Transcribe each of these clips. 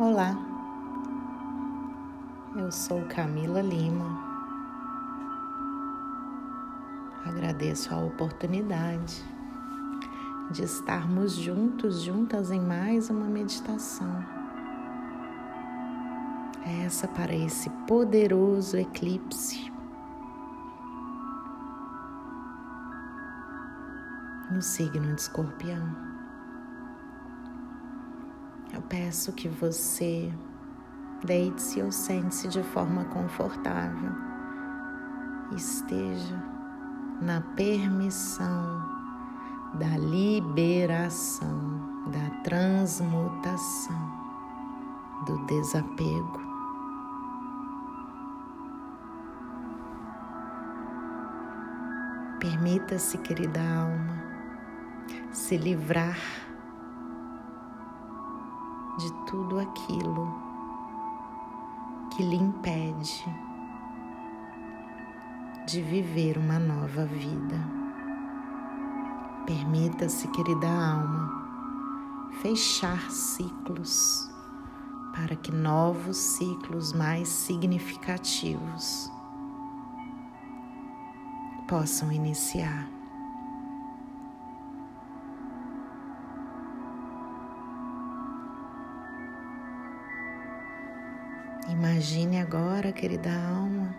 Olá, eu sou Camila Lima. Agradeço a oportunidade de estarmos juntos, juntas em mais uma meditação. Essa para esse poderoso eclipse. No signo de Escorpião. Eu peço que você deite-se ou sente-se de forma confortável. Esteja na permissão da liberação, da transmutação, do desapego. Permita-se, querida alma, se livrar de tudo aquilo que lhe impede de viver uma nova vida. Permita-se, querida alma, fechar ciclos para que novos ciclos mais significativos possam iniciar. Imagine agora, querida alma,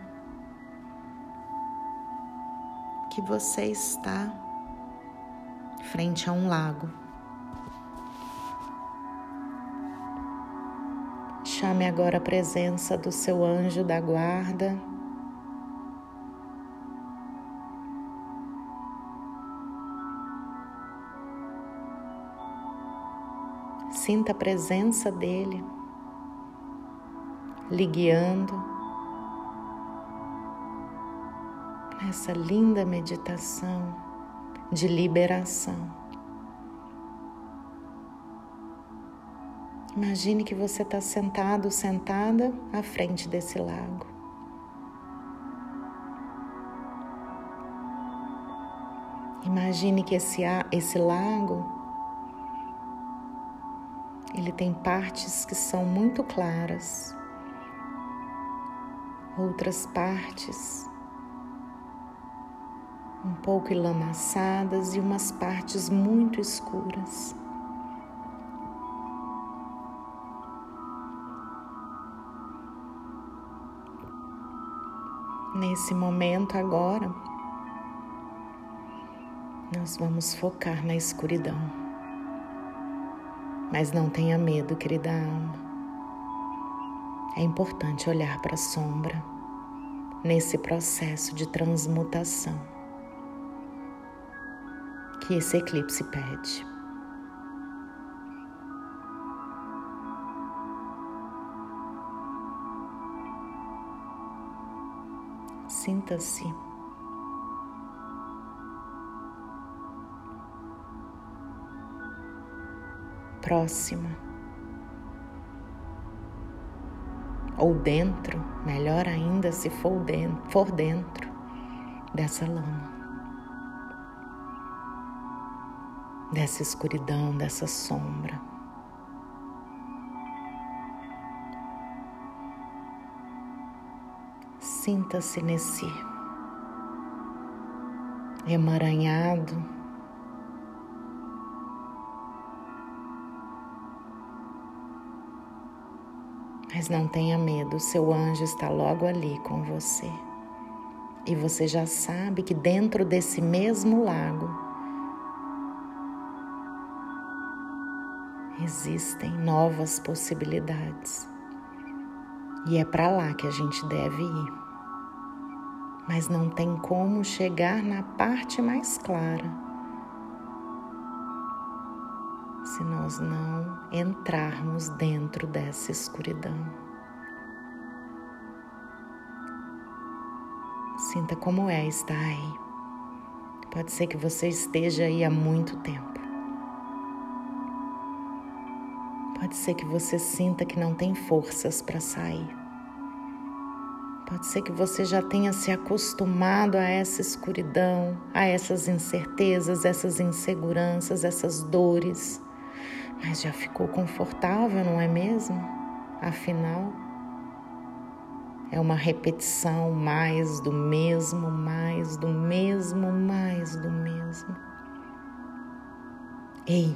que você está frente a um lago. Chame agora a presença do seu anjo da guarda. Sinta a presença dele lhe guiando nessa linda meditação de liberação. Imagine que você está sentado, sentada à frente desse lago. Imagine que esse, esse lago ele tem partes que são muito claras outras partes um pouco enlamaçadas e umas partes muito escuras. Nesse momento agora, nós vamos focar na escuridão. Mas não tenha medo, querida alma é importante olhar para a sombra nesse processo de transmutação que esse eclipse pede. Sinta-se próxima ou dentro, melhor ainda se for dentro, for dentro dessa lama, dessa escuridão, dessa sombra. Sinta-se nesse emaranhado Mas não tenha medo, seu anjo está logo ali com você. E você já sabe que dentro desse mesmo lago existem novas possibilidades. E é para lá que a gente deve ir. Mas não tem como chegar na parte mais clara se nós não entrarmos dentro dessa escuridão. Sinta como é estar aí. Pode ser que você esteja aí há muito tempo. Pode ser que você sinta que não tem forças para sair. Pode ser que você já tenha se acostumado a essa escuridão, a essas incertezas, essas inseguranças, essas dores mas já ficou confortável, não é mesmo? Afinal, é uma repetição mais do mesmo, mais do mesmo, mais do mesmo. Ei,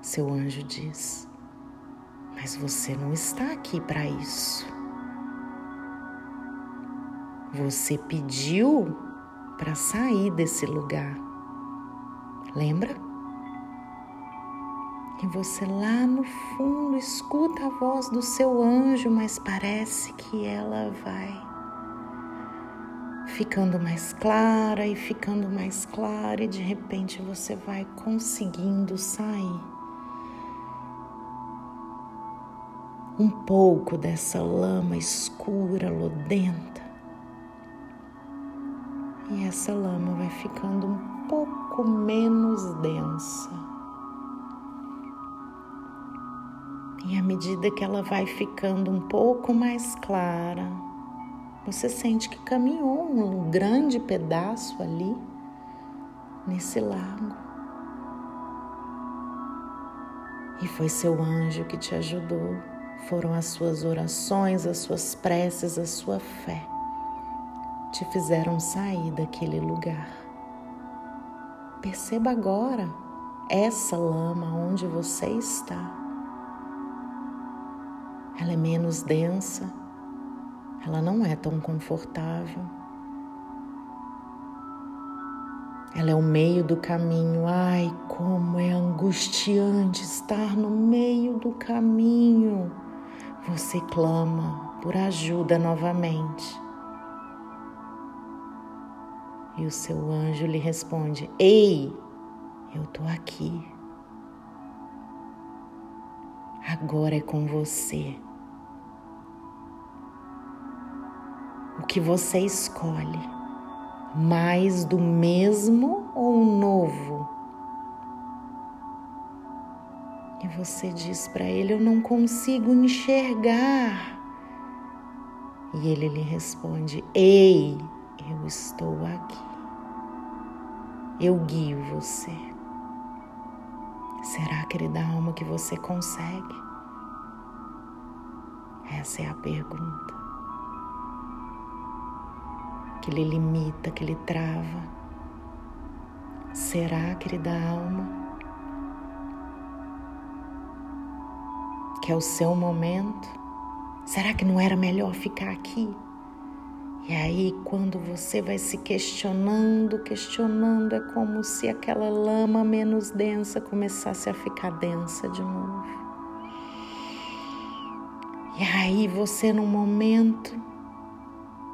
seu anjo diz, mas você não está aqui para isso. Você pediu para sair desse lugar. Lembra? E você lá no fundo escuta a voz do seu anjo, mas parece que ela vai ficando mais clara e ficando mais clara, e de repente você vai conseguindo sair um pouco dessa lama escura, lodenta. E essa lama vai ficando um pouco menos densa. E à medida que ela vai ficando um pouco mais clara, você sente que caminhou um grande pedaço ali nesse lago. E foi seu anjo que te ajudou. Foram as suas orações, as suas preces, a sua fé te fizeram sair daquele lugar. Perceba agora essa lama onde você está. Ela é menos densa, ela não é tão confortável. Ela é o meio do caminho. Ai, como é angustiante estar no meio do caminho. Você clama por ajuda novamente. E o seu anjo lhe responde: Ei, eu tô aqui. Agora é com você. Que você escolhe? Mais do mesmo ou novo? E você diz para ele: Eu não consigo enxergar. E ele lhe responde: Ei, eu estou aqui eu guio você. Será, querida alma, que você consegue? Essa é a pergunta. Que lhe limita, que lhe trava. Será, querida alma, que é o seu momento? Será que não era melhor ficar aqui? E aí, quando você vai se questionando, questionando, é como se aquela lama menos densa começasse a ficar densa de novo. E aí, você, num momento,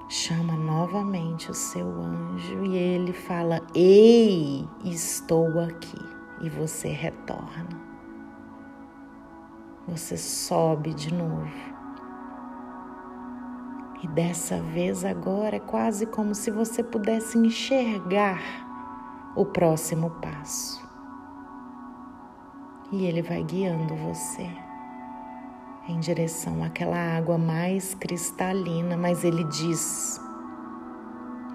chama novamente o seu anjo e ele fala: Ei, estou aqui. E você retorna. Você sobe de novo e dessa vez agora é quase como se você pudesse enxergar o próximo passo. E ele vai guiando você em direção àquela água mais cristalina, mas ele diz: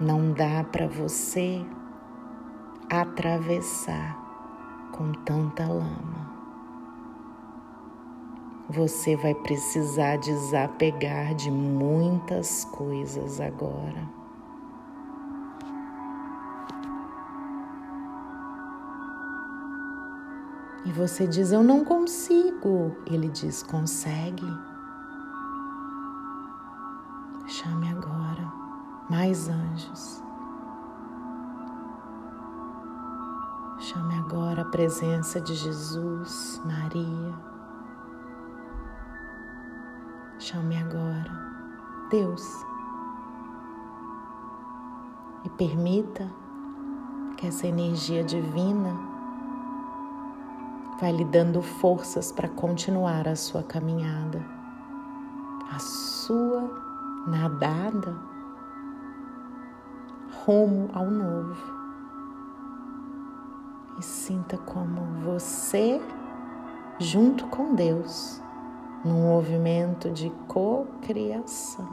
não dá para você atravessar com tanta lama você vai precisar desapegar de muitas coisas agora. E você diz: Eu não consigo. Ele diz: Consegue. Chame agora mais anjos. Chame agora a presença de Jesus, Maria. Chame agora Deus e permita que essa energia divina vai lhe dando forças para continuar a sua caminhada, a sua nadada rumo ao novo. E sinta como você, junto com Deus, num movimento de cocriação.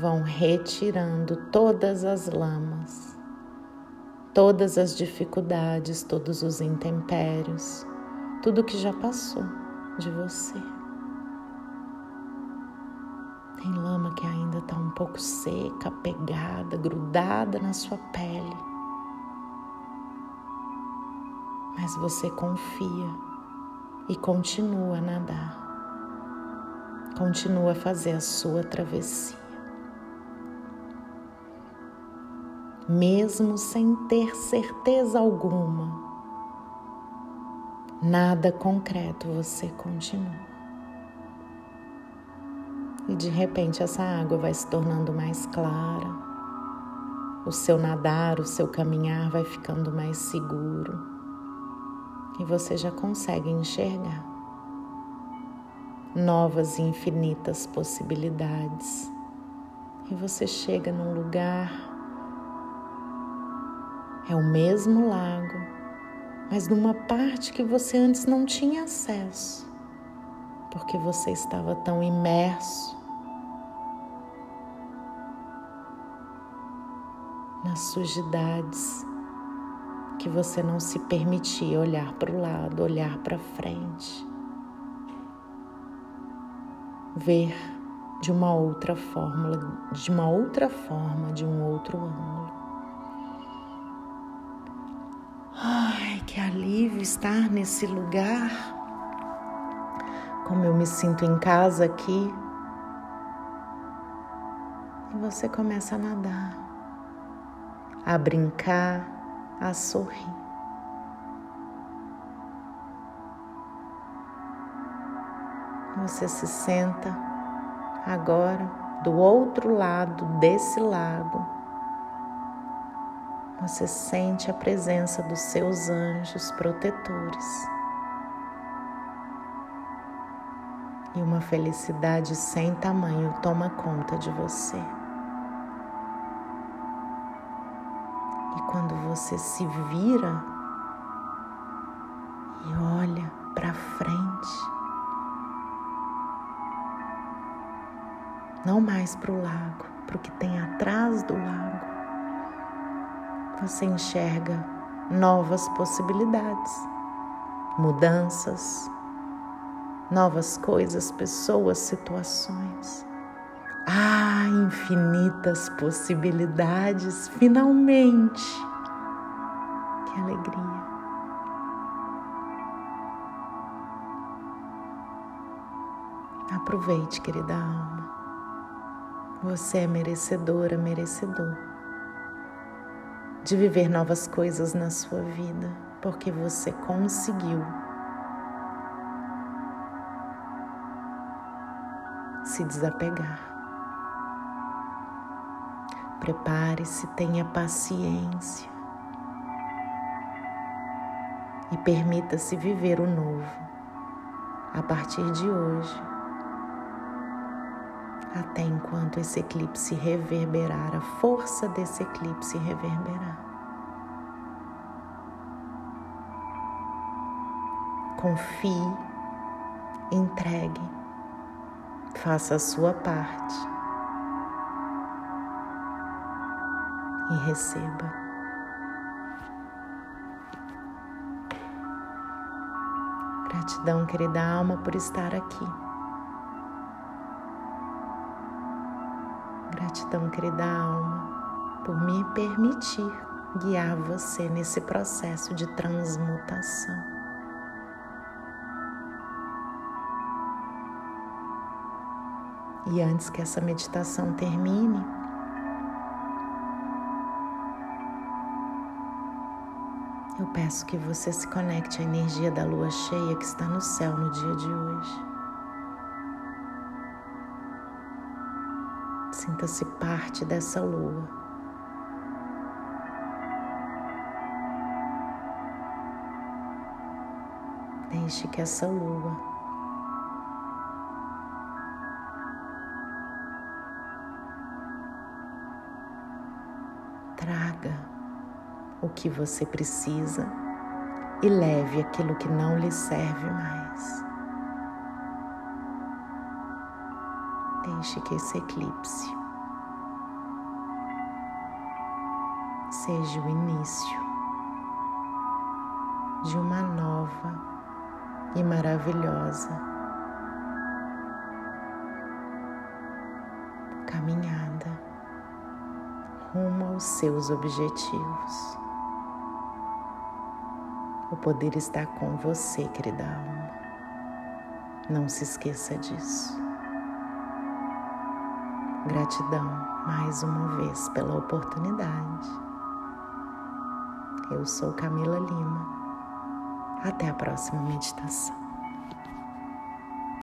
Vão retirando todas as lamas, todas as dificuldades, todos os intempérios, tudo que já passou de você. Tem lama que ainda está um pouco seca, pegada, grudada na sua pele. Mas você confia e continua a nadar. Continua a fazer a sua travessia. Mesmo sem ter certeza alguma, nada concreto você continua. E de repente essa água vai se tornando mais clara, o seu nadar, o seu caminhar vai ficando mais seguro e você já consegue enxergar novas e infinitas possibilidades. E você chega num lugar, é o mesmo lago, mas numa parte que você antes não tinha acesso, porque você estava tão imerso nas sujidades que você não se permitia olhar para o lado, olhar para frente, ver de uma outra forma, de uma outra forma, de um outro ângulo. Ai, que alívio estar nesse lugar. Como eu me sinto em casa aqui. E você começa a nadar a brincar, a sorrir. Você se senta agora do outro lado desse lago. Você sente a presença dos seus anjos protetores. E uma felicidade sem tamanho toma conta de você. quando você se vira e olha para frente, não mais para o lago, para o que tem atrás do lago, você enxerga novas possibilidades, mudanças, novas coisas, pessoas, situações. Ah, infinitas possibilidades, finalmente! Que alegria! Aproveite, querida alma. Você é merecedora, merecedor de viver novas coisas na sua vida, porque você conseguiu se desapegar. Prepare-se, tenha paciência e permita-se viver o novo a partir de hoje, até enquanto esse eclipse reverberar, a força desse eclipse reverberar. Confie, entregue, faça a sua parte e receba. Gratidão, querida alma, por estar aqui. Gratidão, querida alma, por me permitir guiar você nesse processo de transmutação. E antes que essa meditação termine, Eu peço que você se conecte à energia da lua cheia que está no céu no dia de hoje. Sinta-se parte dessa lua. Deixe que essa lua traga o que você precisa e leve aquilo que não lhe serve mais. Deixe que esse eclipse seja o início de uma nova e maravilhosa caminhada rumo aos seus objetivos. O poder está com você, querida alma. Não se esqueça disso. Gratidão mais uma vez pela oportunidade. Eu sou Camila Lima. Até a próxima meditação.